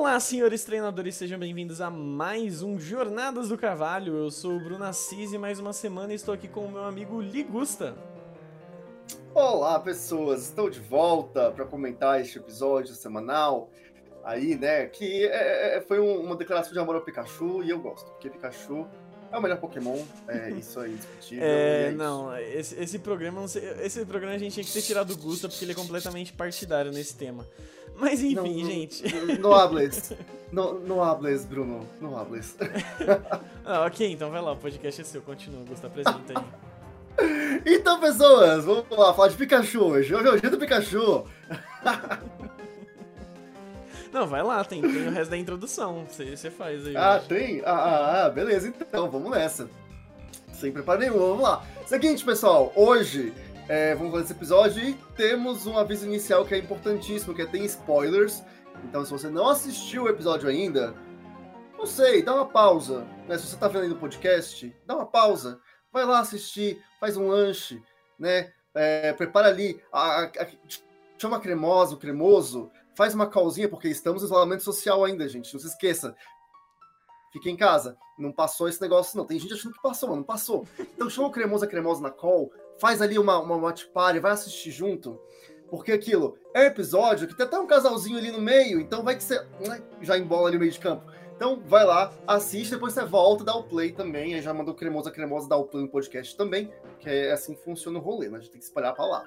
Olá, senhores treinadores, sejam bem-vindos a mais um Jornadas do Carvalho. Eu sou o Bruno Assis e mais uma semana estou aqui com o meu amigo Ligusta. Olá, pessoas, estou de volta para comentar este episódio semanal. Aí, né, que é, é, foi um, uma declaração de amor ao Pikachu e eu gosto, porque Pikachu é o melhor Pokémon, é isso aí, discutível. É, é não, esse, esse programa, esse programa a gente tinha que ter tirado do Gusta porque ele é completamente partidário nesse tema. Mas enfim, não, gente. Não, hables. Não, não hables, Bruno. Não hables. ah, ok, então vai lá, o podcast é seu, continua, Gusta, apresenta aí. então, pessoas, vamos lá falar de Pikachu hoje. Hoje é o dia do Pikachu. Não, vai lá, tem, tem o resto da introdução. Você, você faz aí. Ah, hoje. tem? Ah, ah, ah, beleza, então, vamos nessa. Sem preparo nenhum, vamos lá. Seguinte, pessoal, hoje é, vamos fazer esse episódio e temos um aviso inicial que é importantíssimo, que é tem spoilers. Então, se você não assistiu o episódio ainda, não sei, dá uma pausa. Né? Se você está vendo aí no podcast, dá uma pausa. Vai lá assistir, faz um lanche, né? É, prepara ali, a, a, a, chama cremosa, o cremoso, faz uma calzinha, porque estamos em isolamento social ainda, gente. Não se esqueça. Fique em casa. Não passou esse negócio, não. Tem gente achando que passou, mas não passou. Então chama o cremoso, a cremosa na call, faz ali uma, uma watch party, vai assistir junto. Porque aquilo é um episódio que tem até um casalzinho ali no meio, então vai que você né, já embola ali no meio de campo. Então vai lá, assiste, depois você volta, dá o play também. Aí já mandou cremosa, cremosa, dá o play no podcast também, que é assim que funciona o rolê, né? A gente tem que espalhar pra lá.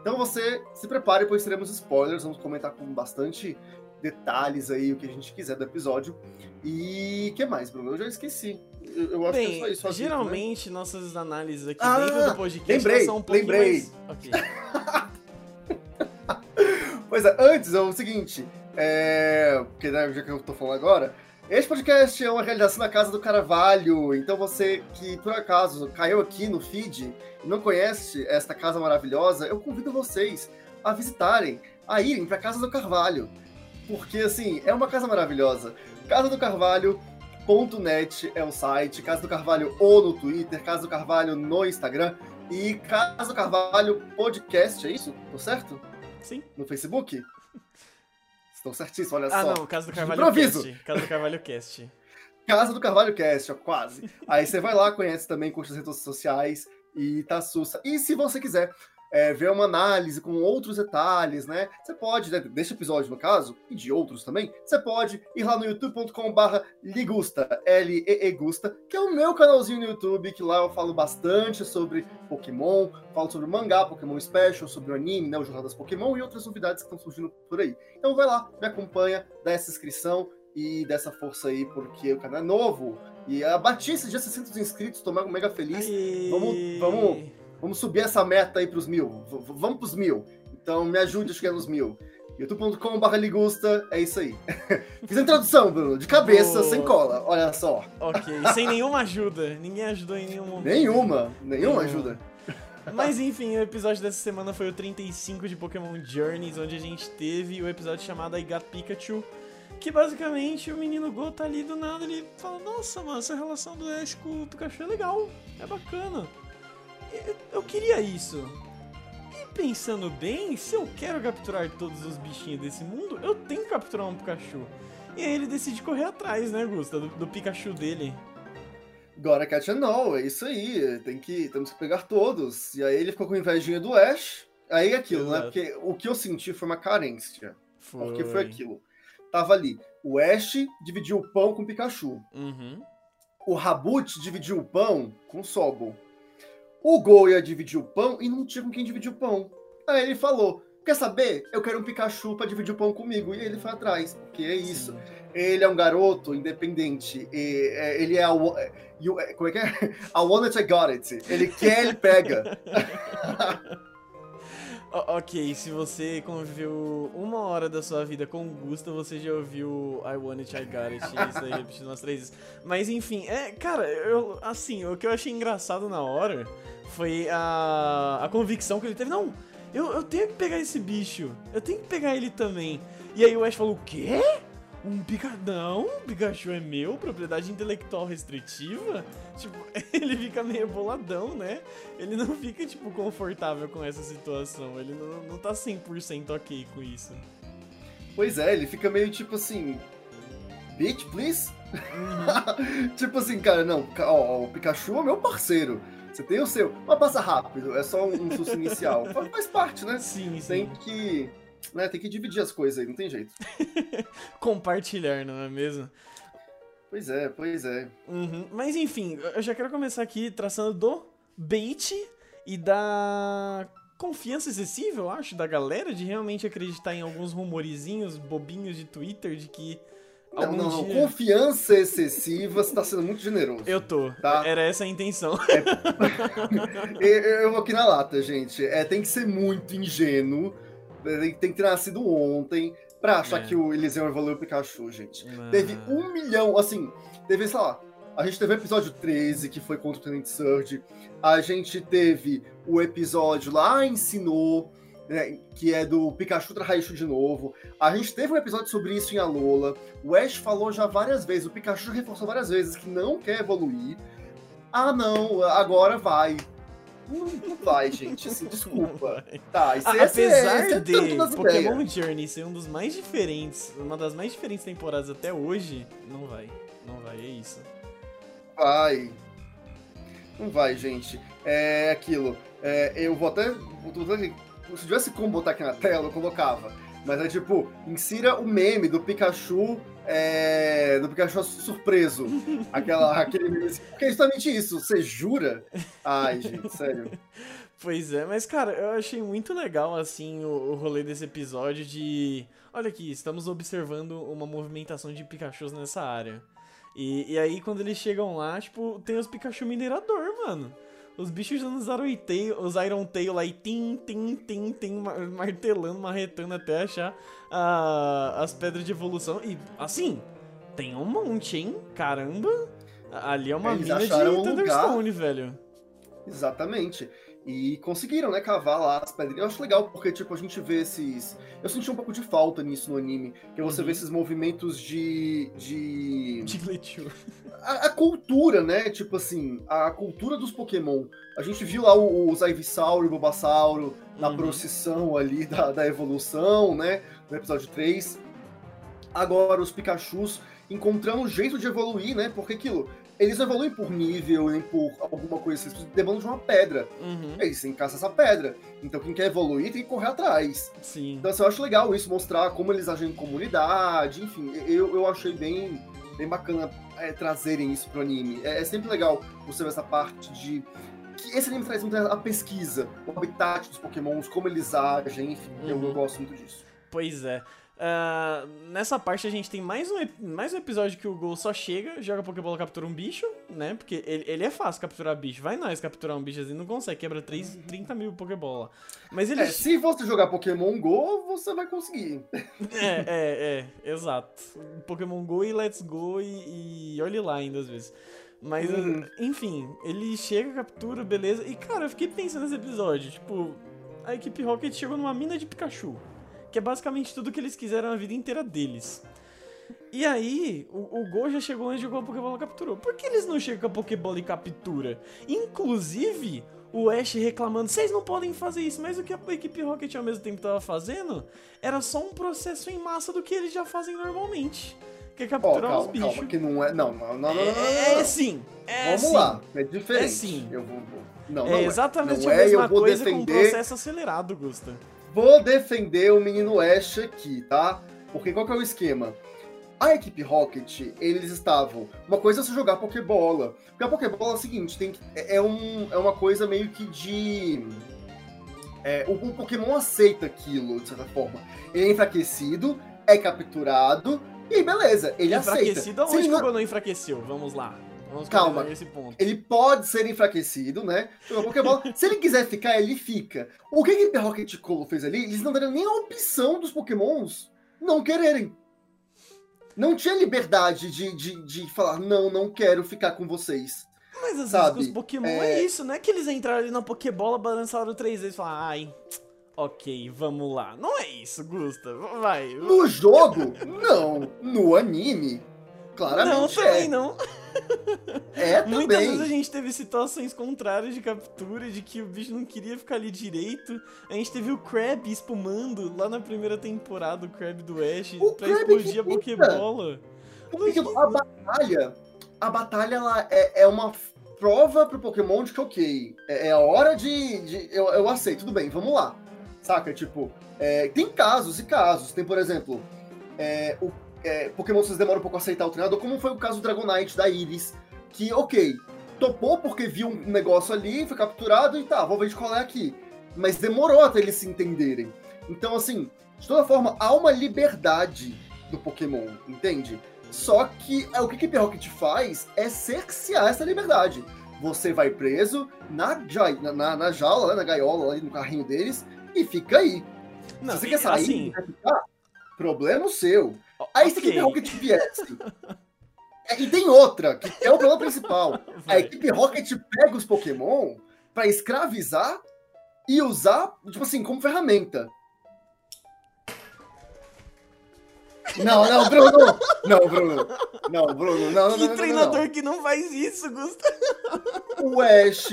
Então você se prepare, pois teremos spoilers, vamos comentar com bastante detalhes aí, o que a gente quiser do episódio. E o que mais, Bruno? Eu já esqueci. Eu, eu acho Bem, que é só isso. Geralmente, né? nossas análises aqui ah, dentro do podcast lembrei, são um pouco lembrei. mais... Ok. pois é, antes é o seguinte, é... porque né, já que eu tô falando agora, este podcast é uma realização da Casa do Carvalho, então você que por acaso caiu aqui no feed e não conhece esta casa maravilhosa, eu convido vocês a visitarem, a irem para Casa do Carvalho, porque assim, é uma casa maravilhosa. Casa do Carvalho.net é o site, Casa do Carvalho ou no Twitter, Casa do Carvalho no Instagram e Casa do Carvalho Podcast, é isso? Tô certo? Sim. No Facebook? Estou certíssimo, olha ah, só. Ah, não, Casa do Carvalho Improviso. Cast. Casa do Carvalho Cast. Casa do Carvalho Cast, ó, quase. Aí você vai lá, conhece também, curte as redes sociais e tá sussa. E se você quiser é, ver uma análise com outros detalhes, né? Você pode, né, deste episódio no caso, e de outros também, você pode ir lá no youtube.com/barra Ligusta, L-E-E Gusta, que é o meu canalzinho no YouTube, que lá eu falo bastante sobre Pokémon, falo sobre o mangá, Pokémon Special, sobre o anime, né, o Jornadas Pokémon e outras novidades que estão surgindo por aí. Então vai lá, me acompanha, dá essa inscrição e dessa força aí, porque o canal é novo. E a Batista já 600 inscritos, tô mega feliz. Aê. Vamos, vamos Vamos subir essa meta aí para os mil. V vamos para os mil. Então me ajude a chegar nos mil. youtube.com.br ligusta, é isso aí. Fiz a introdução, Bruno, de cabeça, oh. sem cola, olha só. Ok, sem nenhuma ajuda. Ninguém ajudou em nenhum momento. Nenhuma, nenhuma ajuda. Mas enfim, o episódio dessa semana foi o 35 de Pokémon Journeys, onde a gente teve o episódio chamado I Got Pikachu, que basicamente o menino Go tá ali do nada, ele fala, nossa, mano, essa relação do Ash com o Pikachu é legal, é bacana eu queria isso. E pensando bem, se eu quero capturar todos os bichinhos desse mundo, eu tenho que capturar um Pikachu. E aí ele decide correr atrás, né, Gusta, do, do Pikachu dele. Gotta catch a no, é isso aí. Tem que, temos que pegar todos. E aí ele ficou com invejinha do Ash. Aí é aquilo, né? Exato. né? Porque o que eu senti foi uma carência. Foi. Porque foi aquilo. Tava ali. O Ash dividiu o pão com o Pikachu. Uhum. O Rabut dividiu o pão com o Sobol. O Gol ia dividir o pão e não tinha com quem dividir o pão. Aí ele falou: Quer saber? Eu quero um Pikachu para dividir o pão comigo. E ele foi atrás, porque é isso. Sim. Ele é um garoto independente. É, ele é a. É, como é que é? I want it, I got it. Ele quer, ele pega. ok, se você conviveu uma hora da sua vida com o Gusta, você já ouviu I Want It, I Got It, isso aí repetindo umas três vezes. Mas enfim, é, cara, eu, assim, o que eu achei engraçado na hora foi a, a convicção que ele teve. Não, eu, eu tenho que pegar esse bicho, eu tenho que pegar ele também. E aí o Ash falou, o quê? Um picadão? Um Pikachu é meu? Propriedade intelectual restritiva? Tipo, ele fica meio boladão, né? Ele não fica, tipo, confortável com essa situação. Ele não, não tá 100% ok com isso. Pois é, ele fica meio tipo assim. bitch, please? tipo assim, cara, não, ó, o Pikachu é meu parceiro. Você tem o seu, mas passa rápido, é só um, um susto inicial. Faz parte, né? Sim, sim. Tem que, né, tem que dividir as coisas aí, não tem jeito. Compartilhar, não é mesmo? Pois é, pois é. Uhum. Mas enfim, eu já quero começar aqui traçando do bait e da confiança excessiva, eu acho, da galera de realmente acreditar em alguns rumorizinhos bobinhos de Twitter de que não, não, não. Dia... Confiança excessiva, você tá sendo muito generoso. Eu tô. Tá? Era essa a intenção. É... eu vou aqui na lata, gente. É, tem que ser muito ingênuo. Tem, que ter nascido ontem pra achar é. que o Eliseu evoluiu o Pikachu, gente. Ah. Teve um milhão, assim, teve, sei lá, a gente teve o episódio 13, que foi contra o Tenant Surge. A gente teve o episódio lá ensinou né, que é do Pikachu Raichu de novo. A gente teve um episódio sobre isso em Alola. O Ash falou já várias vezes, o Pikachu já reforçou várias vezes que não quer evoluir. Ah, não, agora vai. Não, não vai, gente. Assim, desculpa. Tá, isso é, Apesar é, de Pokémon ideias. Journey ser um dos mais diferentes, uma das mais diferentes temporadas até hoje, não vai. Não vai, é isso. Vai. Não vai, gente. É aquilo. É, eu vou até. Vou se tivesse como botar aqui na tela, eu colocava. Mas é tipo, insira o meme do Pikachu é, do Pikachu surpreso. Aquela, aquele meme assim, porque é justamente isso, você jura? Ai, gente, sério. Pois é, mas cara, eu achei muito legal assim o, o rolê desse episódio de. Olha aqui, estamos observando uma movimentação de Pikachus nessa área. E, e aí, quando eles chegam lá, tipo, tem os Pikachu minerador, mano. Os bichos usando os Iron Tail, os Iron Tail lá e tim, tim, tim, tim, martelando, marretando até achar uh, as pedras de evolução. E, assim, tem um monte, hein? Caramba! Ali é uma Eles mina de Thunderstone, um velho. Exatamente. E conseguiram, né, cavar lá as pedrinhas. Eu acho legal, porque, tipo, a gente vê esses. Eu senti um pouco de falta nisso no anime. Que você uhum. vê esses movimentos de. de. De a, a, cultura, né? Tipo assim, a cultura dos Pokémon. A gente viu lá os Ivysaur e o Bulbasauro na uhum. procissão ali da, da evolução, né? No episódio 3. Agora os Pikachus encontrando um jeito de evoluir, né? Porque aquilo eles não evoluem por nível, nem por alguma coisa assim, eles demandam de uma pedra. Uhum. Eles têm que caçar essa pedra. Então quem quer evoluir tem que correr atrás. Sim. Então assim, eu acho legal isso, mostrar como eles agem em comunidade, enfim, eu, eu achei bem, bem bacana é, trazerem isso pro anime. É, é, sempre legal você ver essa parte de. Que esse anime traz muito a pesquisa, o habitat dos pokémons, como eles agem, enfim, uhum. eu, eu gosto muito disso. Pois é. Uh, nessa parte a gente tem mais um, mais um episódio que o Gol só chega, joga Pokébola, captura um bicho, né? Porque ele, ele é fácil capturar bicho. Vai nós capturar um bicho assim, não consegue, quebra 3, 30 mil Pokébola. Mas ele. É, se você jogar Pokémon Go, você vai conseguir. É, é, é, exato. Pokémon Go e Let's Go e, e olhe lá ainda às vezes. Mas, hum. enfim, ele chega, captura, beleza. E, cara, eu fiquei pensando nesse episódio. Tipo, a equipe Rocket chegou numa mina de Pikachu que é basicamente tudo que eles quiseram a vida inteira deles. E aí, o, o Go já chegou antes de jogar a Pokébola capturou. Por que eles não chegam com a Pokébola e captura? Inclusive, o Ash reclamando, vocês não podem fazer isso, mas o que a equipe Rocket ao mesmo tempo estava fazendo era só um processo em massa do que eles já fazem normalmente. Que é capturar oh, calma, os bichos. Calma, que não é. Não, não, não, é, não, não, é sim. É Vamos sim. lá, é diferente. É sim. Eu vou, vou. Não, é não é exatamente a mesma coisa defender... com um processo acelerado, Gusta. Vou defender o menino Ash aqui, tá? Porque qual que é o esquema? A equipe Rocket, eles estavam. Uma coisa é você jogar Pokébola. Porque a Pokébola é o seguinte, tem, é, um, é uma coisa meio que de. É, o, o, Pokémon aceita aquilo, de certa forma. Ele é enfraquecido, é capturado, e beleza, ele enfraquecido aceita. Enfraquecido aonde que o não enfraqueceu? Vamos lá. Vamos Calma, ele pode ser enfraquecido, né? Pokébola. Se ele quiser ficar, ele fica. O que que Rocket Colo fez ali? Eles não deram nem a opção dos Pokémons não quererem. Não tinha liberdade de, de, de falar, não, não quero ficar com vocês. Mas às sabe? vezes os Pokémon é... é... isso, não é que eles entraram ali na Pokébola, balançaram três vezes e falaram, ai, ok, vamos lá. Não é isso, Gusta, vai. No jogo, não. No anime, claramente Não, também é. não. É, também. Muitas vezes a gente teve situações contrárias de captura, de que o bicho não queria ficar ali direito. A gente teve o Crab espumando lá na primeira temporada, o Crab do Ash, o pra explodir a Pokébola. A batalha, a batalha ela é, é uma prova pro Pokémon de que, ok, é, é a hora de. de eu, eu aceito, tudo bem, vamos lá. Saca? Tipo, é, tem casos e casos. Tem, por exemplo, é, o é, Pokémon vocês demoram um pouco a aceitar o treinador, como foi o caso do Dragonite da Iris, que, ok, topou porque viu um negócio ali, foi capturado e tá, vou ver de qual é aqui. Mas demorou até eles se entenderem. Então, assim, de toda forma, há uma liberdade do Pokémon, entende? Só que é, o que Keep Rocket faz é cercear essa liberdade. Você vai preso na, na, na jaula, né, na gaiola, ali no carrinho deles, e fica aí. Não, Se você quer sair, assim... ficar, problema seu. Aí okay. se a Equipe Rocket viesse. É, e tem outra, que é o problema principal. A Equipe Rocket pega os Pokémon para escravizar e usar, tipo assim, como ferramenta. Não, não, Bruno! Não, Bruno! Não, Bruno, não, não, Que não, treinador não. que não faz isso, Gustavo? O Ash,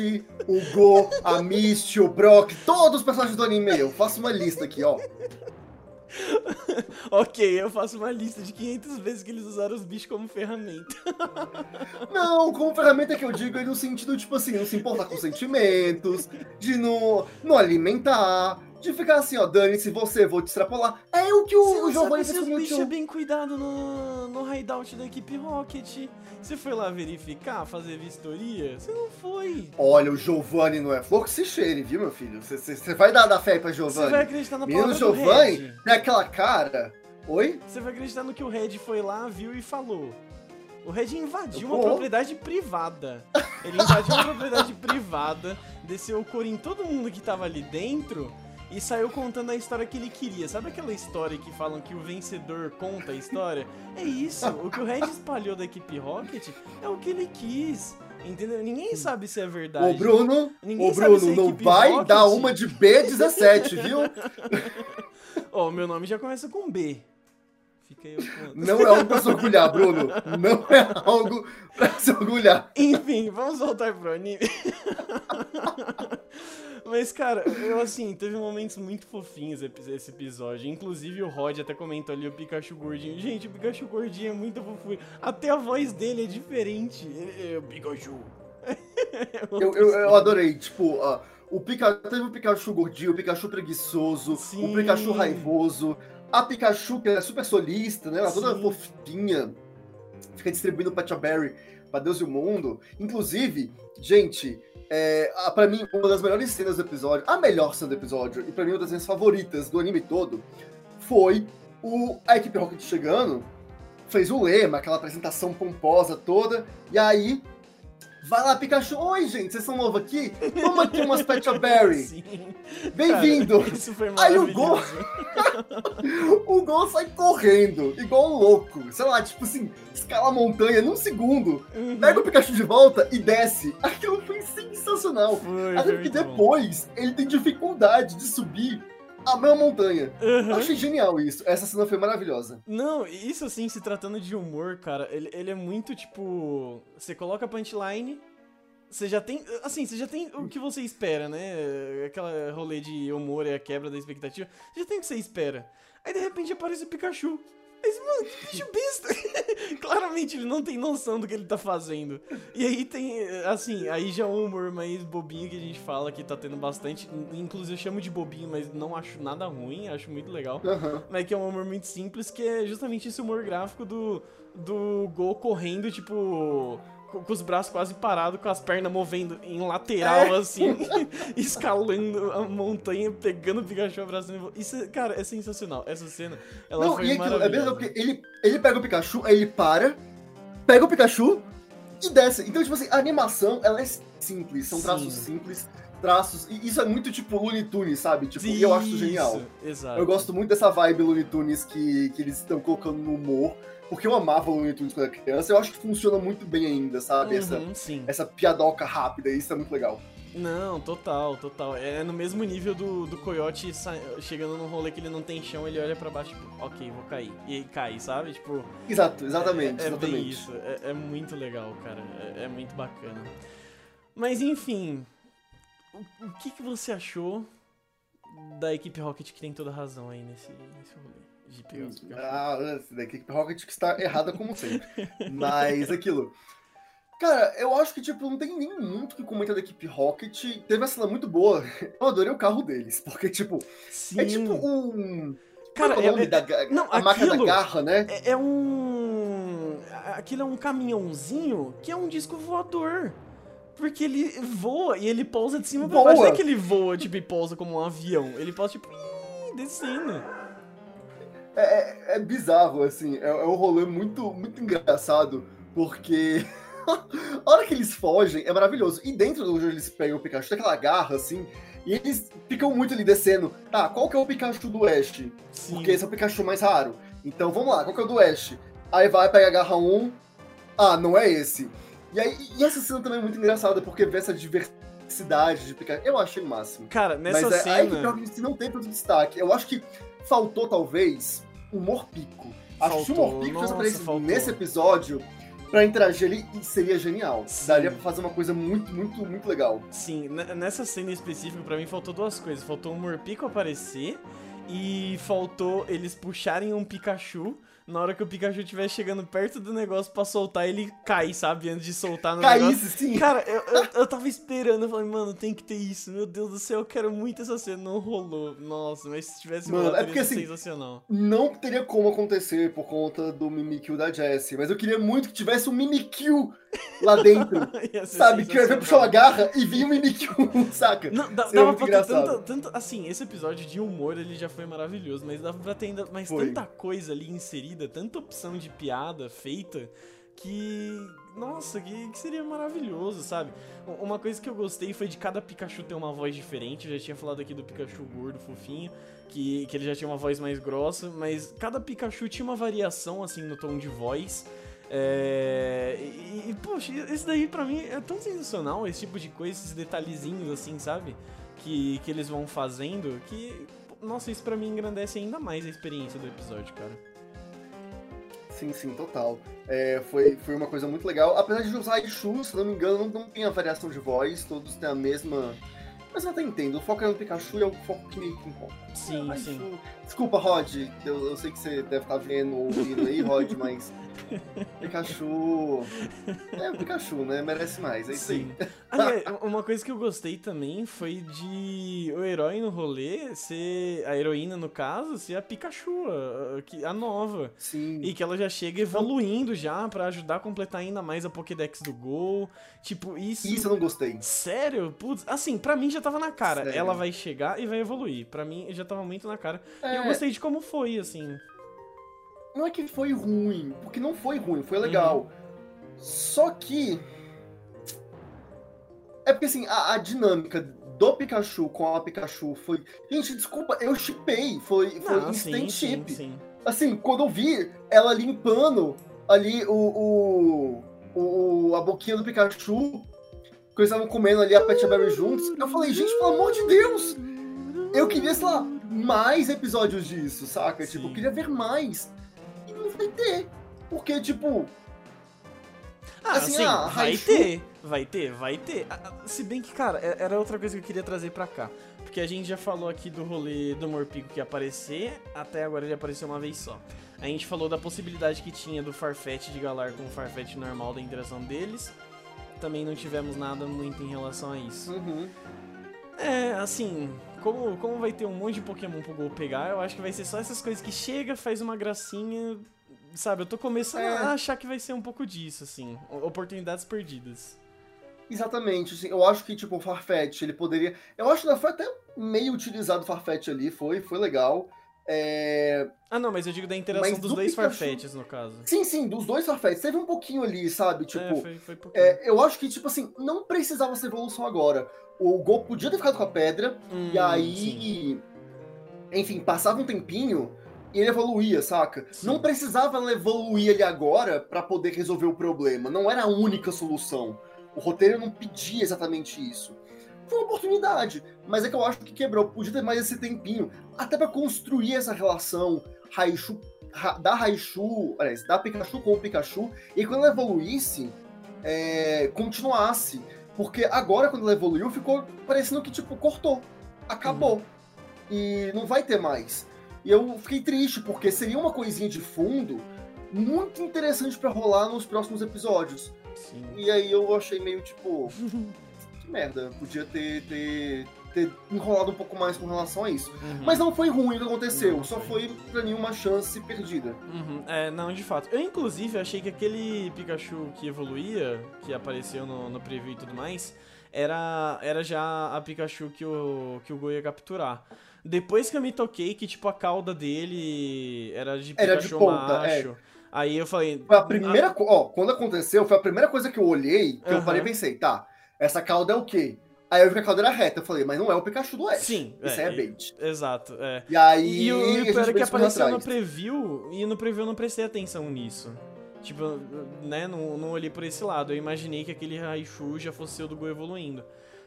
o Go, a Misty, o Brock, todos os personagens do anime. Eu faço uma lista aqui, ó. ok, eu faço uma lista de 500 vezes que eles usaram os bichos como ferramenta. não, como ferramenta que eu digo é no sentido, tipo assim, não se importar com sentimentos, de não, não alimentar, de ficar assim, ó, dane-se você, vou te extrapolar. É o que o, o Giovanni fez com o bicho é bem cuidado no, no hideout da equipe Rocket. Você foi lá verificar, fazer vistoria? Você não foi. Olha, o Giovanni não é flor que se cheire, viu, meu filho? Você vai dar da fé pra Giovanni. Você vai acreditar na Menino Giovanni tem aquela cara. Oi? Você vai acreditar no que o Red foi lá, viu e falou. O Red invadiu uma propriedade privada. Ele invadiu uma propriedade privada, desceu o couro em todo mundo que tava ali dentro e saiu contando a história que ele queria. Sabe aquela história que falam que o vencedor conta a história? É isso. O que o Red espalhou da equipe Rocket é o que ele quis. Entendeu? Ninguém sabe se é verdade. Ô, Bruno, Ninguém ô, Bruno, não vai Rocket... dar uma de B17, viu? Ó, oh, meu nome já começa com B. Não é algo pra se orgulhar, Bruno. Não é algo pra se orgulhar. Enfim, vamos voltar pro anime. Mas, cara, eu assim, teve momentos muito fofinhos esse episódio. Inclusive o Rod até comentou ali o Pikachu gordinho. Gente, o Pikachu gordinho é muito fofinho. Até a voz dele é diferente. É, o Pikachu. eu, eu, eu, adorei, tipo, uh, o Pikachu, teve o Pikachu gordinho, o Pikachu preguiçoso, Sim. o Pikachu raivoso, a Pikachu que é super solista, né? Ela é toda fofinha, fica distribuindo Patcha Berry pra Deus e o mundo. Inclusive, gente, é, para mim, uma das melhores cenas do episódio, a melhor cena do episódio, e para mim uma das minhas favoritas do anime todo, foi o, a equipe Rocket chegando, fez o lema, aquela apresentação pomposa toda, e aí Vai lá, Pikachu. Oi, gente, vocês são novos aqui? Toma aqui umas Pecha Berry. Bem-vindo. Isso foi Aí o Gol. o Gol sai correndo, igual um louco. Sei lá, tipo assim, escala a montanha num segundo, uhum. pega o Pikachu de volta e desce. Aquilo foi sensacional. Foi, Até porque depois bom. ele tem dificuldade de subir a mesma montanha. Uhum. Eu achei genial isso. Essa cena foi maravilhosa. Não, isso assim, se tratando de humor, cara, ele, ele é muito tipo. Você coloca a punchline, você já tem. Assim, você já tem o que você espera, né? Aquela rolê de humor e a quebra da expectativa. Você já tem o que você espera. Aí de repente aparece o Pikachu. Mas, mano, que bicho besta. Claramente ele não tem noção do que ele tá fazendo. E aí tem, assim, aí já é um humor mais bobinho que a gente fala que tá tendo bastante. Inclusive eu chamo de bobinho, mas não acho nada ruim, acho muito legal. Uhum. Mas que é um humor muito simples, que é justamente esse humor gráfico do, do Go correndo, tipo com os braços quase parados, com as pernas movendo em lateral, é. assim, escalando a montanha, pegando o Pikachu abraçando. Isso, cara, é sensacional. Essa cena, ela Não, foi e aquilo, é mesmo porque ele, ele pega o Pikachu, aí ele para, pega o Pikachu e desce. Então, tipo assim, a animação, ela é simples, são Sim. traços simples. Traços, e isso é muito tipo Looney Tunes, sabe? Tipo, e eu acho isso genial. Exato. Eu gosto muito dessa vibe Looney Tunes que, que eles estão colocando no humor porque eu amava o Looney Tunes quando era criança, eu acho que funciona muito bem ainda, sabe? Uhum, essa, sim. essa piadoca rápida, isso é muito legal. Não, total, total. É no mesmo nível do, do coiote chegando num rolê que ele não tem chão, ele olha para baixo, tipo, ok, vou cair. E cai, sabe? Tipo. Exato, exatamente. É, é exatamente. bem isso. É, é, muito legal, cara. É, é, muito bacana. Mas enfim. O, o, que, que você achou da equipe Rocket que tem toda razão aí nesse, nesse rolê? Os Pikachu. Ah, essa da Equipe Rocket que está errada como sempre. Mas aquilo. Cara, eu acho que, tipo, não tem nem muito que comentar da equipe Rocket. Teve uma cena muito boa. Eu adorei o carro deles. Porque, tipo, Sim. é tipo um. Cara, é o é- nome é- da não, a marca da garra, né? É, é um. Aquilo é um caminhãozinho que é um disco voador. Porque ele voa e ele pousa de cima pra baixo. Não é que ele voa, tipo, e pousa como um avião. Ele pousa, tipo, descendo. É, é- é bizarro, assim. É, é um rolê muito, muito engraçado. Porque. a hora que eles fogem é maravilhoso. E dentro do jogo eles pegam o Pikachu, tem aquela garra, assim. E eles ficam muito ali descendo. Tá, qual que é o Pikachu do Ash? Sim. Porque esse é o Pikachu mais raro. Então vamos lá, qual que é o do Ash? Aí vai, pega a garra 1. Ah, não é esse. E aí, e essa cena também é muito engraçada, porque vê essa diversidade de Pikachu. Eu achei o máximo. Cara, nessa Mas é, a equipe cena. Rocket não tem tanto destaque. Eu acho que faltou, talvez, o Morpico. Acho que o Faltou, Morpico tivesse nossa, faltou. nesse episódio, pra interagir ali, seria genial. Sim. Daria pra fazer uma coisa muito, muito, muito legal. Sim, ne- nessa cena específica, pra mim, faltou duas coisas. Faltou o Morpico aparecer e faltou eles puxarem um Pikachu. Na hora que o Pikachu estiver chegando perto do negócio pra soltar, ele cai, sabe? Antes de soltar no negócio. Caísse, sim. Cara, eu, eu, eu tava esperando, eu falei, mano, tem que ter isso. Meu Deus do céu, eu quero muito essa cena. Não rolou. Nossa, mas se tivesse Mano, rolado, é porque, assim, sensacional. Não teria como acontecer por conta do Mimikyu da Jessie, mas eu queria muito que tivesse um Mimikyu lá dentro. Sabe? Que ia sensacional. puxar uma garra e vinha um Mimikyu, saca? Não, dá- Seria dava pra ter engraçado. tanta, tanta. Assim, esse episódio de humor ele já foi maravilhoso, mas dava pra ter ainda mais Foi. tanta coisa ali inserida, tanta opção de piada feita, que. Nossa, que, que seria maravilhoso, sabe? Uma coisa que eu gostei foi de cada Pikachu ter uma voz diferente. Eu já tinha falado aqui do Pikachu gordo, fofinho, que, que ele já tinha uma voz mais grossa, mas cada Pikachu tinha uma variação, assim, no tom de voz. É, e, e, poxa, esse daí pra mim é tão sensacional, esse tipo de coisa, esses detalhezinhos assim, sabe? Que, que eles vão fazendo, que, nossa, isso pra mim engrandece ainda mais a experiência do episódio, cara. Sim, sim, total. É, foi, foi uma coisa muito legal. Apesar de usar Raichu, se não me engano, não, não tem a variação de voz, todos têm a mesma. Mas eu até entendo, o foco é no Pikachu e é o foco que me importa. Sim, Raichu- sim. Desculpa, Rod, eu, eu sei que você deve estar vendo ou ouvindo aí, Rod, mas. Pikachu. É o Pikachu, né? Merece mais, é isso aí. Sim. Aliás, uma coisa que eu gostei também foi de o herói no rolê ser. A heroína, no caso, ser a Pikachu, a, a- nova. Sim. E que ela já chega evoluindo já pra ajudar a completar ainda mais a Pokédex do Gol. Tipo, isso. Isso eu não gostei. Sério? Putz, assim, pra mim já tava na cara. Sério? Ela vai chegar e vai evoluir. Pra mim já tava muito na cara. E eu É, gostei de como foi, assim. Não é que foi ruim, porque não foi ruim, foi legal. Só que. É porque assim, a, a dinâmica do Pikachu com a Pikachu foi. Gente, desculpa, eu chipei. Foi, foi Não, instant sim, chip. sim, sim. Assim, quando eu vi ela limpando ali o. o, o a boquinha do Pikachu, que eles estavam comendo ali a Pet Berry juntos, eu falei, gente, pelo amor de Deus! Eu queria, sei lá, mais episódios disso, saca? Tipo, eu Sim. queria ver mais. E não vai ter. Porque, tipo, Ah, Assim, sim, ah, vai ter, vai ter, vai ter. Ah, ah, Se bem que, cara, é- era outra coisa que eu queria trazer pra cá. Porque a gente já falou aqui do rolê do Morpico que ia aparecer, até agora ele apareceu uma vez só. A gente falou da possibilidade que tinha do Farfetch de Galar com o Farfetch normal da interação deles. Também não tivemos nada muito em relação a isso. uhum. É, assim, como, como vai ter um monte de Pokémon pro Gol pegar, eu acho que vai ser só essas coisas que chega, faz uma gracinha. Sabe, eu tô começando É. a achar que vai ser um pouco disso, assim. Oportunidades perdidas. Exatamente, assim, eu acho que, tipo, o Farfetch, ele poderia. Eu acho que foi até meio utilizado o Farfetch ali, foi, foi legal. É... Ah, não, mas eu digo da interação Mas dos do dois Pikachu- Farfetches, no caso. Sim, sim, dos dois Farfetch. Teve um pouquinho ali, sabe? Tipo, é, foi, foi é, eu acho que, tipo assim, não precisava ser evolução agora. O Gol podia ter ficado com a pedra, Hum, e aí. sim. Enfim, passava um tempinho e ele evoluía, saca? Sim. Não precisava evoluir ali agora pra poder resolver o problema. Não era a única solução. O roteiro não pedia exatamente isso. Foi uma oportunidade, mas é que eu acho que quebrou. Podia ter mais esse tempinho, até pra construir essa relação Raichu, Ra- da Raichu, aliás, da Pikachu com o Pikachu, e quando ela evoluísse, é, continuasse. Porque agora, quando ela evoluiu, ficou parecendo que, tipo, cortou. Acabou. E não vai ter mais. E eu fiquei triste, porque seria uma coisinha de fundo muito interessante para rolar nos próximos episódios. Sim. E aí eu achei meio tipo. merda, podia ter, ter, ter enrolado um pouco mais com relação a isso. Uhum. Mas não foi ruim o que aconteceu, Não só foi. pra mim uma chance perdida. Uhum, É, não, de fato. Eu, inclusive, achei que aquele Pikachu que evoluía, que apareceu no, no preview e tudo mais, era, era já a Pikachu que o, que o Go ia capturar. Depois que eu me toquei que, tipo, a cauda dele era de Era de Pikachu ponta, é. macho. Aí eu falei... Foi a primeira co- Ó, quando aconteceu, foi a primeira coisa que eu olhei, que eu Aham. parei e pensei, tá, essa cauda é o quê? Aí eu vi que a cauda era reta, eu falei, mas não é o Pikachu do Ash. Sim, Isso é, é e- bait. Exato, é. E aí. E, o- e pior é que apareceu no preview, e no preview eu não prestei atenção nisso. Tipo, né, não, não olhei por esse lado. Eu imaginei que aquele Raichu já fosse o do Go evoluindo.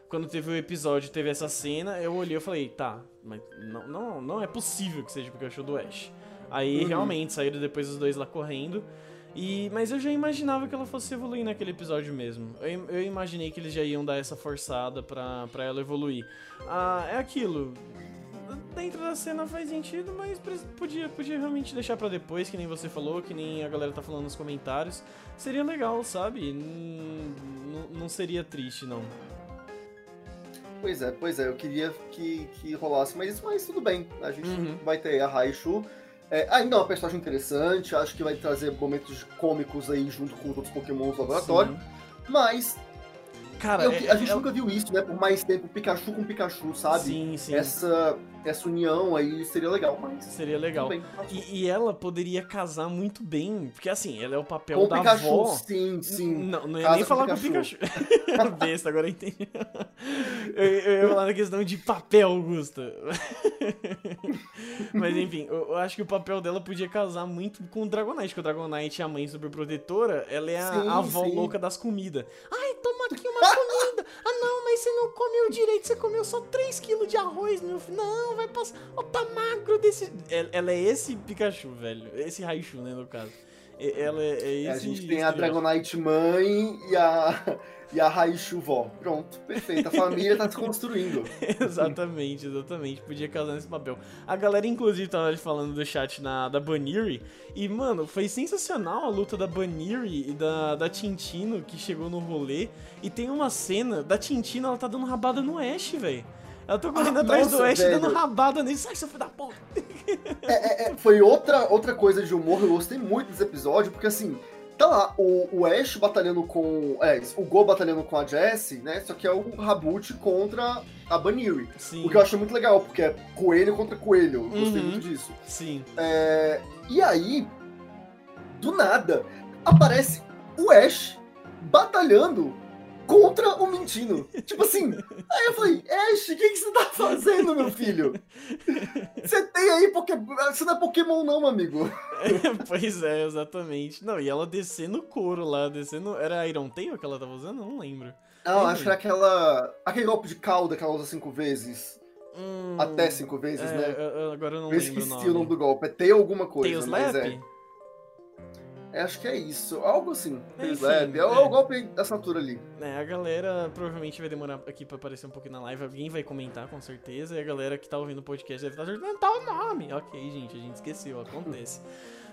Quando teve o episódio, teve essa cena, eu olhei e falei, tá, mas não, não, não é possível que seja o Pikachu do Ash. Aí Uhum. realmente saíram depois os dois lá correndo. E, mas eu já imaginava que ela fosse evoluir naquele episódio mesmo. Eu, eu imaginei que eles já iam dar essa forçada pra, pra ela evoluir. Ah, é aquilo. Dentro da cena faz sentido, mas podia, podia realmente deixar pra depois, que nem você falou, que nem a galera tá falando nos comentários. Seria legal, sabe? N- Não seria triste, não. Pois é, pois é, eu queria que, que rolasse, mas, mas tudo bem. A gente Uhum. vai ter a Raichu. É, ainda é uma personagem interessante, acho que vai trazer momentos cômicos aí junto com os outros Pokémon do laboratório. Sim. Mas Cara, eu- é- a gente é- nunca viu isso, né? Por mais tempo, Pikachu com Pikachu, sabe? Sim, sim. Essa, essa união aí seria legal, mas. Seria legal. Bem, passou. E, e ela poderia casar muito bem, porque assim, ela é o papel com o da Pikachu, avó. sim, sim. Não, não ia Casa nem com falar com o Pikachu. Besta, agora eu entendi. Eu, eu ia falar na questão de papel, Augusta. Mas enfim, eu, eu acho que o papel dela podia casar muito com o Dragonite, porque o Dragonite é a mãe superprotetora, ela é a, Sim, avó sim. louca das comidas. Ai, toma aqui uma comida. Ah, não, mas você não comeu direito, você comeu só 3kg de arroz, meu filho. Não, vai passar. Ó, tá magro desse. Ela, ela é esse Pikachu, velho. Esse Raichu, né, no caso. E- Ela é, é esse. É, a gente tem a. Dragonite mãe e a, e a Raichu vó. Pronto, perfeito. A família tá se construindo. exatamente, exatamente. Podia casar nesse papel. A galera, inclusive, tava falando do chat na, da Baniri. E, mano, foi sensacional a luta da Baniri e da, da Tintino que chegou no rolê. E tem uma cena da Tintino, ela tá dando rabada no Ash, velho. Ela tá correndo Ah, atrás do nossa, Ash velho. dando rabada nele. Sai, seu filho da puta. É, é, foi outra, outra coisa de humor, eu gostei muito desse episódio, porque assim, tá lá, o, o Ash batalhando com. É, o Go batalhando com a Jessie, né? Só que é o Rabut contra a Baniri. Sim, O que eu achei muito legal, porque é coelho contra coelho. Eu Gostei Uhum. muito disso. sim. É, e aí, do nada, aparece o Ash batalhando contra o Mentino. tipo assim, aí eu falei, Ash, o que, que você tá fazendo, meu filho? Você tem aí Pokémon. Você não é Pokémon, não, meu amigo. pois é, exatamente. Não, e ela descendo o couro lá, descendo. Era a Iron Tail que ela tava usando? Não lembro. Não, acho que era aquela. Aquele golpe de cauda que ela usa cinco vezes. Hum, Até cinco vezes, é, né? eu- eu- agora eu não Eu lembro o esqueci nome. o nome do golpe. É Tail alguma coisa. Tail mas Slap? é. É, Acho que é isso. Algo assim. Tail Enfim. É, o- é. é o golpe dessa altura ali. É, a galera provavelmente vai demorar aqui pra aparecer um pouquinho na live. Alguém vai comentar com certeza. E a galera que tá ouvindo o podcast deve estar acertando tá o nome. Ok, gente, a gente esqueceu, acontece.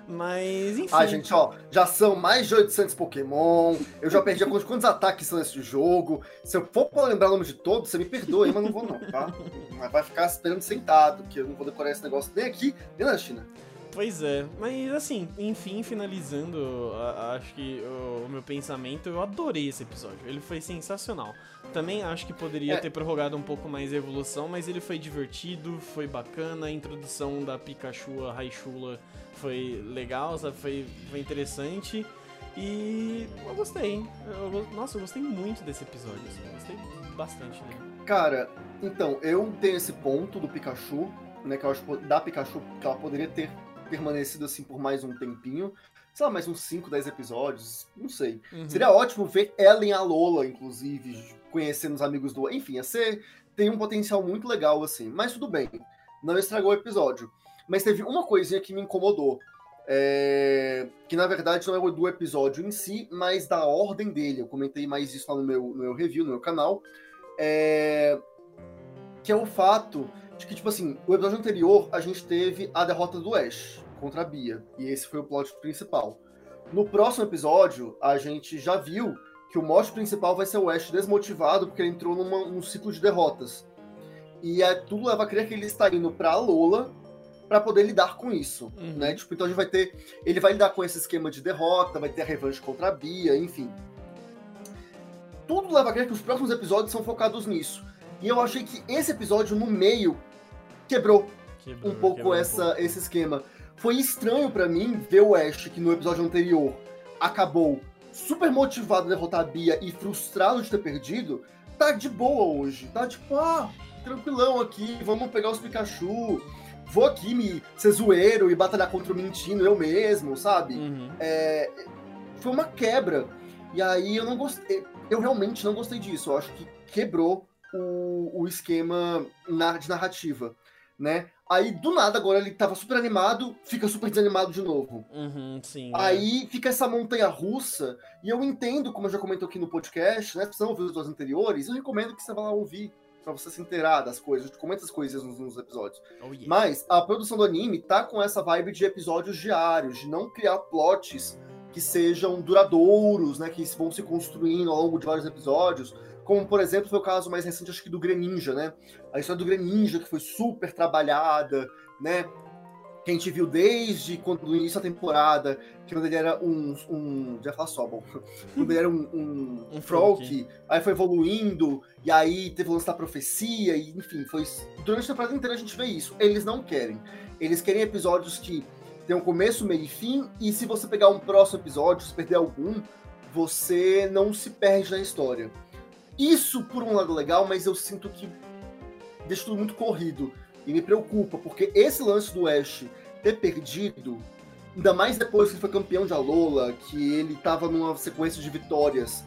Mas, enfim. Ah, gente, ó, já são mais de 800 Pokémon. Eu já perdi a conta de quantos ataques são nesse jogo. Se eu for pra lembrar o nome de todos, você me perdoe, mas não vou não, tá? Mas vai ficar esperando sentado, que eu não vou decorar esse negócio nem aqui, nem na China. Pois é, mas assim, enfim, finalizando, a- acho que o, o meu pensamento, eu adorei esse episódio. Ele foi sensacional. Também acho que poderia É. ter prorrogado um pouco mais a evolução, mas ele foi divertido, foi bacana. A introdução da Pikachu, a Raichula, foi legal, sabe? Foi, foi interessante. E eu gostei. Eu go- nossa, eu gostei muito desse episódio. assim, eu gostei bastante dele. Cara, então, eu tenho esse ponto do Pikachu, né, que eu acho da Pikachu que ela poderia ter permanecido assim por mais um tempinho. Sei lá, mais uns 5, 10 episódios, não sei. Uhum. Seria ótimo ver ela em Alola, inclusive, conhecendo os amigos do. Enfim, ia ser. Tem um potencial muito legal, assim. Mas tudo bem. Não estragou o episódio. Mas teve uma coisinha que me incomodou. é, Que na verdade não é do episódio em si, mas da ordem dele. Eu comentei mais isso lá no meu, no meu review, no meu canal. É, Que é o fato de que, tipo assim, o episódio anterior a gente teve a derrota do Ash contra a Bia. E esse foi o plot principal. No próximo episódio, a gente já viu que o mote principal vai ser o Ash desmotivado porque ele entrou numa, num ciclo de derrotas. E é, tudo leva a crer que ele está indo pra Lola para poder lidar com isso, Uhum. né? Tipo, então a gente vai ter, ele vai lidar com esse esquema de derrota, vai ter a revanche contra a Bia, enfim. Tudo leva a crer que os próximos episódios são focados nisso. E eu achei que esse episódio no meio quebrou Quebrou, um pouco quebrou essa, esse esquema. Foi estranho pra mim ver o Ash, que no episódio anterior acabou super motivado a derrotar a Bia e frustrado de ter perdido, tá de boa hoje. Tá tipo, ah, tranquilão aqui, vamos pegar os Pikachu. Vou aqui me ser zoeiro e batalhar contra o Mintino eu mesmo, sabe? Uhum. É, foi uma quebra. E aí eu não gostei. Eu realmente não gostei disso. Eu acho que quebrou o, o esquema de narrativa, né? Aí, do nada, agora ele tava super animado, fica super desanimado de novo. Uhum, sim. Aí fica essa montanha russa, e eu entendo, como eu já comentou aqui no podcast, né? Se você não ouviu os dois anteriores, eu recomendo que você vá lá ouvir, pra você se inteirar das coisas. Eu comento as coisas nos, nos episódios. é. Oh, yeah. Mas a produção do anime tá com essa vibe de episódios diários, de não criar plots que sejam duradouros, né? Que vão se construindo ao longo de vários episódios. Como, por exemplo, foi o caso mais recente, acho que do Greninja, né? A história do Greninja, que foi super trabalhada, né? Que a gente viu desde quando, início da temporada, que quando ele era um. um já falar só, bom. Quando ele era um, um, Um Frog, aí foi evoluindo, e aí teve o lance da profecia, e enfim, foi. Durante a temporada inteira a gente vê isso. Eles não querem. Eles querem episódios que tem um começo, meio e fim, e se você pegar um próximo episódio, se perder algum, você não se perde na história. Isso, por um lado, é legal, mas eu sinto que deixa tudo muito corrido. E me preocupa, porque esse lance do Ash ter perdido, ainda mais depois que ele foi campeão de Alola, que ele tava numa sequência de vitórias,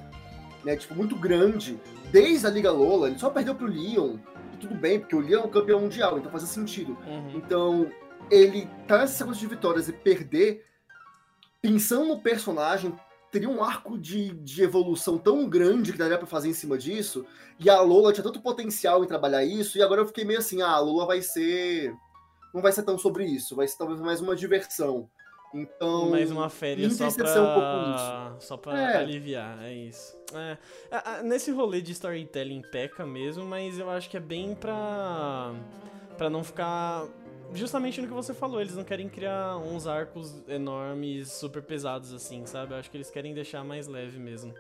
né, tipo, muito grande, desde a Liga Lola, ele só perdeu pro Leon, e tudo bem, porque o Leon é um campeão mundial, então fazia sentido. Uhum. Então, ele tá nessa sequência de vitórias e perder, pensando no personagem, teria um arco de, de evolução tão grande que daria pra fazer em cima disso. E a Lola tinha tanto potencial em trabalhar isso, e agora eu fiquei meio assim, ah, a Lola vai ser. Não vai ser tão sobre isso, vai ser talvez mais uma diversão. Então. Mais uma férias só pra, um pouco só pra É. aliviar, é isso. É. Nesse rolê de storytelling peca mesmo, mas eu acho que é bem pra, pra não ficar justamente no que você falou. Eles não querem criar uns arcos enormes, super pesados assim, sabe? Eu acho que eles querem deixar mais leve mesmo.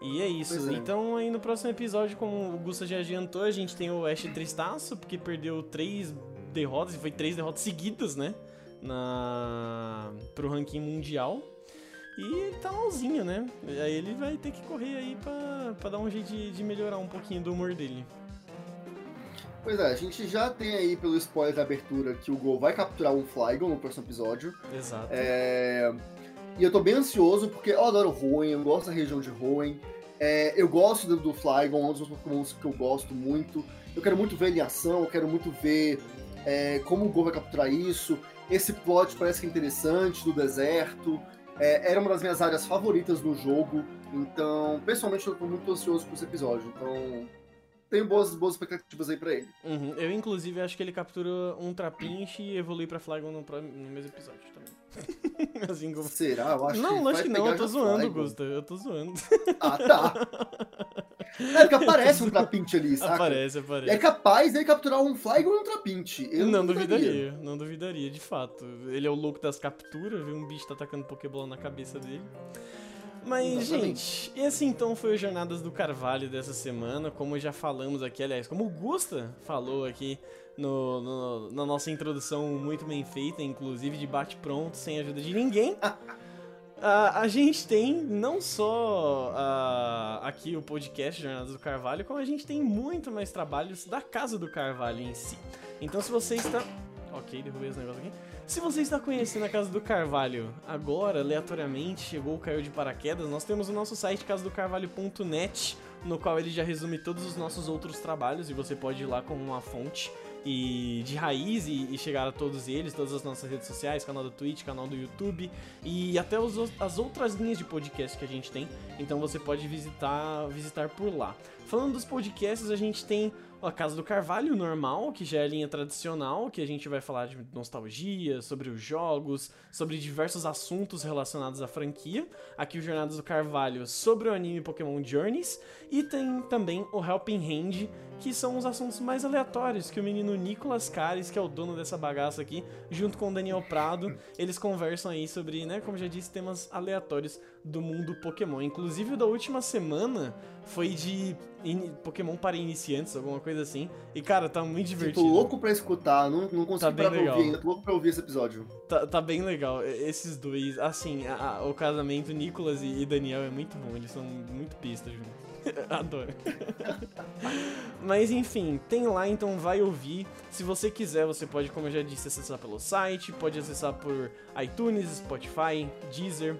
E é isso. É. Então, aí no próximo episódio, como o Gusta já adiantou, a gente tem o Ash Tristaço, porque perdeu três derrotas, e foi três derrotas seguidas, né? Na... Pro ranking mundial. E ele tá malzinho, né? Aí ele vai ter que correr aí pra, pra dar um jeito de, de melhorar um pouquinho do humor dele. Pois é, a gente já tem aí pelo spoiler da abertura que o Gol vai capturar um Flygon no próximo episódio. Exato. É, E eu tô bem ansioso porque eu adoro Hoenn, eu gosto da região de Hoenn. É, eu gosto do, do Flygon, é um dos Pokémons que eu gosto muito. Eu quero muito ver ele em ação, eu quero muito ver é, como o Gol vai capturar isso. Esse plot parece que é interessante, do deserto. É, era uma das minhas áreas favoritas do jogo. Então, pessoalmente, eu tô muito ansioso por esse episódio. Então, tenho boas, boas expectativas aí pra ele. Uhum. Eu, inclusive, acho que ele captura um Trapinch e evolui pra Flygon no, no mesmo episódio também. assim como... Será? Eu acho Não, que lógico vai que não, eu tô zoando, Flygon. Gusta. Eu tô zoando. Ah, tá. É porque aparece um trapinte ali, saca? Aparece, aparece. É capaz dele capturar um Flygon e um trapinte. Eu não duvidaria. duvidaria, não duvidaria, de fato. Ele é o louco das capturas, viu um bicho tá atacando Pokébola na cabeça dele. Mas, Exatamente. gente, esse então foi o Jornadas do Carvalho dessa semana. Como já falamos aqui, aliás, como o Gusta falou aqui no, no- na nossa introdução muito bem feita, inclusive de bate-pronto, sem ajuda de ninguém. A, a gente tem não só aqui o podcast Jornadas do Carvalho, como a gente tem muito mais trabalhos da Casa do Carvalho em si. Então se você está. Ok, derrubei os negócios aqui. Se você está conhecendo a Casa do Carvalho agora, aleatoriamente, chegou, caiu de paraquedas, nós temos o nosso site casadocarvalho.net, no qual ele já resume todos os nossos outros trabalhos e você pode ir lá como uma fonte e de raiz e, e chegar a todos eles, todas as nossas redes sociais, canal do Twitch, canal do YouTube e até os as outras linhas de podcast que a gente tem. Então você pode visitar, visitar por lá. Falando dos podcasts, a gente tem a Casa do Carvalho normal, que já é a linha tradicional, que a gente vai falar de nostalgia, sobre os jogos, sobre diversos assuntos relacionados à franquia. Aqui o Jornadas do Carvalho sobre o anime Pokémon Journeys. E tem também o Helping Hand, que são os assuntos mais aleatórios que o menino Nicolas Cares, que é o dono dessa bagaça aqui, junto com o Daniel Prado, eles conversam aí sobre, né, como já disse, temas aleatórios do mundo Pokémon. Inclusive o da última semana foi de Pokémon para iniciantes, alguma coisa assim. E, cara, tá muito divertido. Tô louco pra escutar, não, não consigo Tá bem legal. ouvir ainda, tô louco pra ouvir esse episódio. Tá, tá bem legal. Esses dois, assim, a- a- o casamento Nicolas e, e Daniel é muito bom. Eles são muito pistas juntos. Adoro. Mas enfim, tem lá, então vai ouvir. Se você quiser, você pode, como eu já disse, acessar pelo site, pode acessar por iTunes, Spotify, Deezer,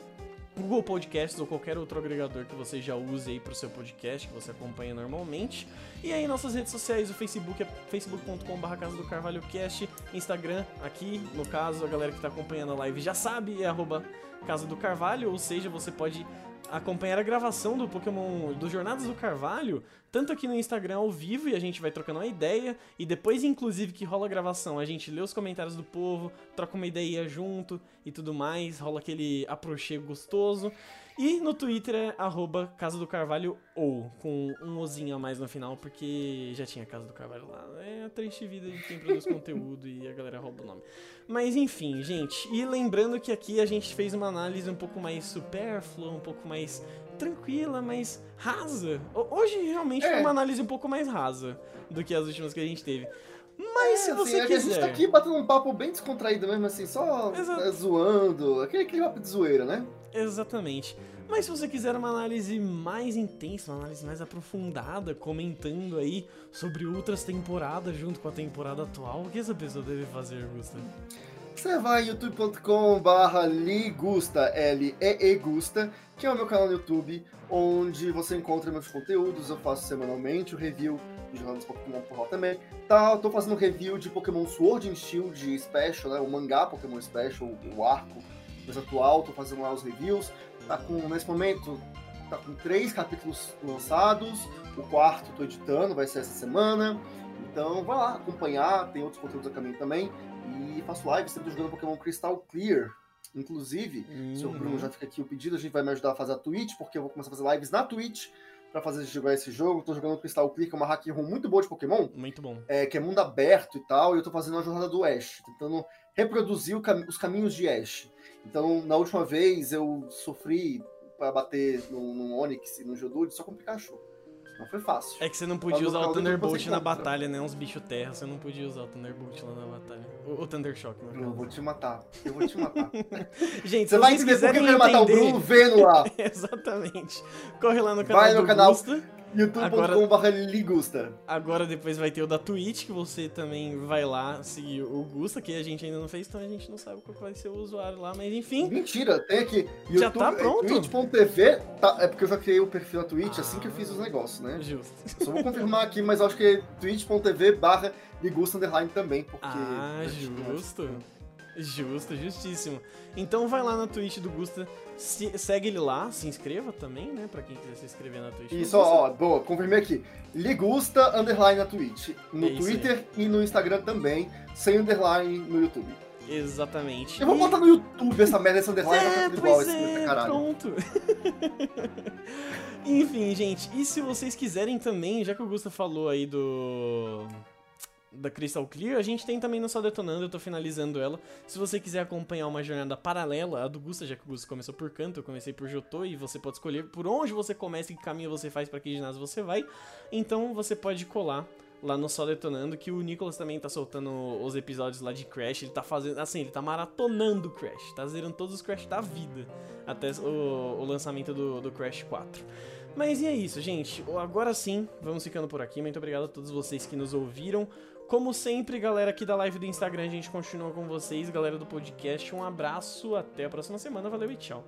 Google Podcasts ou qualquer outro agregador que você já use aí pro seu podcast, que você acompanha normalmente. E aí nossas redes sociais, o Facebook é facebook.com.br Casa do Carvalho Cast, Instagram, aqui, no caso, a galera que tá acompanhando a live já sabe, é arroba Casa do Carvalho, ou seja, você pode acompanhar a gravação do Pokémon, do Jornadas do Carvalho, tanto aqui no Instagram ao vivo e a gente vai trocando uma ideia, e depois, inclusive, que rola a gravação, a gente lê os comentários do povo, troca uma ideia junto e tudo mais, rola aquele aprochego gostoso. E no Twitter é arroba Casa do Carvalho ou, com um ozinho a mais no final, porque já tinha Casa do Carvalho lá. É a triste vida de quem produz conteúdo e a galera rouba o nome. Mas enfim, gente, e lembrando que aqui a gente fez uma análise um pouco mais supérflua, um pouco mais tranquila, mais rasa. Ho- Hoje realmente foi É. uma análise um pouco mais rasa do que as últimas que a gente teve. Mas se É, você assim, é que a gente quiser. tá aqui batendo um papo bem descontraído mesmo, assim, só Exato. né, zoando, aquele, aquele papo de zoeira, né? Exatamente. Mas se você quiser uma análise mais intensa, uma análise mais aprofundada, comentando aí sobre outras temporadas junto com a temporada atual, o que essa pessoa deve fazer, Gustavo? Você vai em youtube.com barra ligusta, L-E-E Gusta, que é o meu canal no YouTube, onde você encontra meus conteúdos, eu faço semanalmente o review de jornadas Pokémon por lá também. Tá, eu tô fazendo review de Pokémon Sword and Shield Special, né, o mangá Pokémon Special, o arco mais atual, tô fazendo lá os reviews. Tá com, nesse momento, tá com três capítulos lançados, o quarto tô editando, vai ser essa semana. Então vai lá acompanhar, tem outros conteúdos a caminho também. E faço live sempre jogando Pokémon Crystal Clear. Inclusive, se o Uhum. Bruno já fica aqui o pedido, a gente vai me ajudar a fazer a Twitch, porque eu vou começar a fazer lives na Twitch pra fazer jogar esse jogo. Tô jogando Crystal Clear, que é uma hack room muito boa de Pokémon, Muito bom. é, que é mundo aberto e tal, e eu tô fazendo a jornada do Ash, tentando reproduzir cam- os caminhos de Ash. Então, na última vez, eu sofri pra bater no, no Onix e no Geodude só com o Pikachu. Não foi fácil. É que você não podia usar o Thunderbolt na batalha, né? Uns bichos terra, você não podia usar o Thunderbolt lá na batalha. O, o Thunder Shock, no eu caso. vou te matar. Eu vou te matar. Gente, Você vai entender por que eu quero matar o. Bruno vendo lá. Exatamente. Corre lá no canal Vai no do canal. youtube.com.br ligusta. Agora depois vai ter o da Twitch, que você também vai lá seguir o Gusta, que a gente ainda não fez, então a gente não sabe qual vai ser o usuário lá, mas enfim. Mentira, tem aqui. Já tá é, pronto? Twitch.tv, tá, é porque eu já criei o perfil na Twitch assim que eu fiz os negócios, né? Justo. Só vou confirmar aqui, mas acho que é twitch.tv barra ligusta underline também, porque... Ah, justo. Justo, justíssimo. Então vai lá na Twitch do Gusta, se- segue ele lá, se inscreva também, né? Pra quem quiser se inscrever na Twitch. Isso, ó, boa, confirmei aqui. Ligusta underline na Twitch, no É Twitter e no Instagram também, sem underline no YouTube. Exatamente. Eu vou botar no YouTube essa merda, esse underline, É, ficar tudo igual pois esse é, caralho. pronto. Enfim, gente, e se vocês quiserem também, já que o Gusta falou aí do da Crystal Clear, a gente tem também no Só Detonando, eu tô finalizando ela. Se você quiser acompanhar uma jornada paralela à do Gusta, já que o Gusta começou por canto, eu comecei por Jotô, e você pode escolher por onde você começa que caminho você faz para que ginásio você vai. Então você pode colar lá no Só Detonando, que o Nicolas também tá soltando os episódios lá de Crash, ele tá fazendo, assim, ele tá maratonando Crash, tá zerando todos os Crash da vida, até o, o lançamento do, do Crash 4. Mas e é isso, gente, agora sim, vamos ficando por aqui, muito obrigado a todos vocês que nos ouviram. Como sempre, galera aqui da live do Instagram, a gente continua com vocês, galera do podcast, um abraço, até a próxima semana, valeu e tchau.